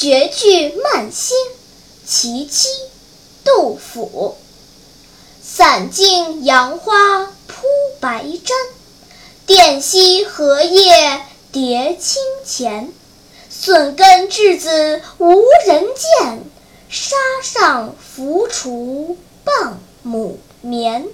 绝句慢兴，其七，杜甫。散尽杨花铺白毡，殿西荷叶叠清钱。笋根稚子无人见，沙上浮雏傍母眠。